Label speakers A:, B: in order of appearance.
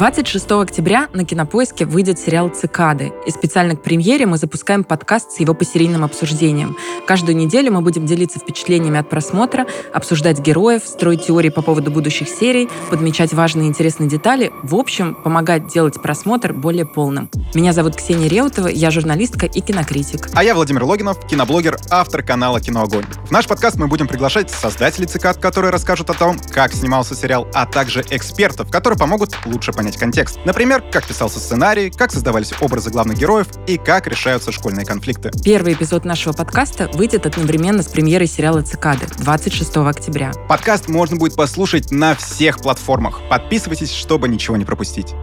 A: 26 октября на Кинопоиске выйдет сериал «Цикады», и специально к премьере мы запускаем подкаст с его посерийным обсуждением. Каждую неделю мы будем делиться впечатлениями от просмотра, обсуждать героев, строить теории по поводу будущих серий, подмечать важные и интересные детали, в общем, помогать делать просмотр более полным. Меня зовут Ксения Реутова, я журналистка и кинокритик.
B: А я Владимир Логинов, киноблогер, автор канала «Киноогонь». В наш подкаст мы будем приглашать создателей «Цикад», которые расскажут о том, как снимался сериал, а также экспертов, которые помогут лучше понять контекст. Например, как писался сценарий, как создавались образы главных героев и как решаются школьные конфликты.
A: Первый эпизод нашего подкаста выйдет одновременно с премьерой сериала «Цикады» 26 октября.
B: Подкаст можно будет послушать на всех платформах. Подписывайтесь, чтобы ничего не пропустить.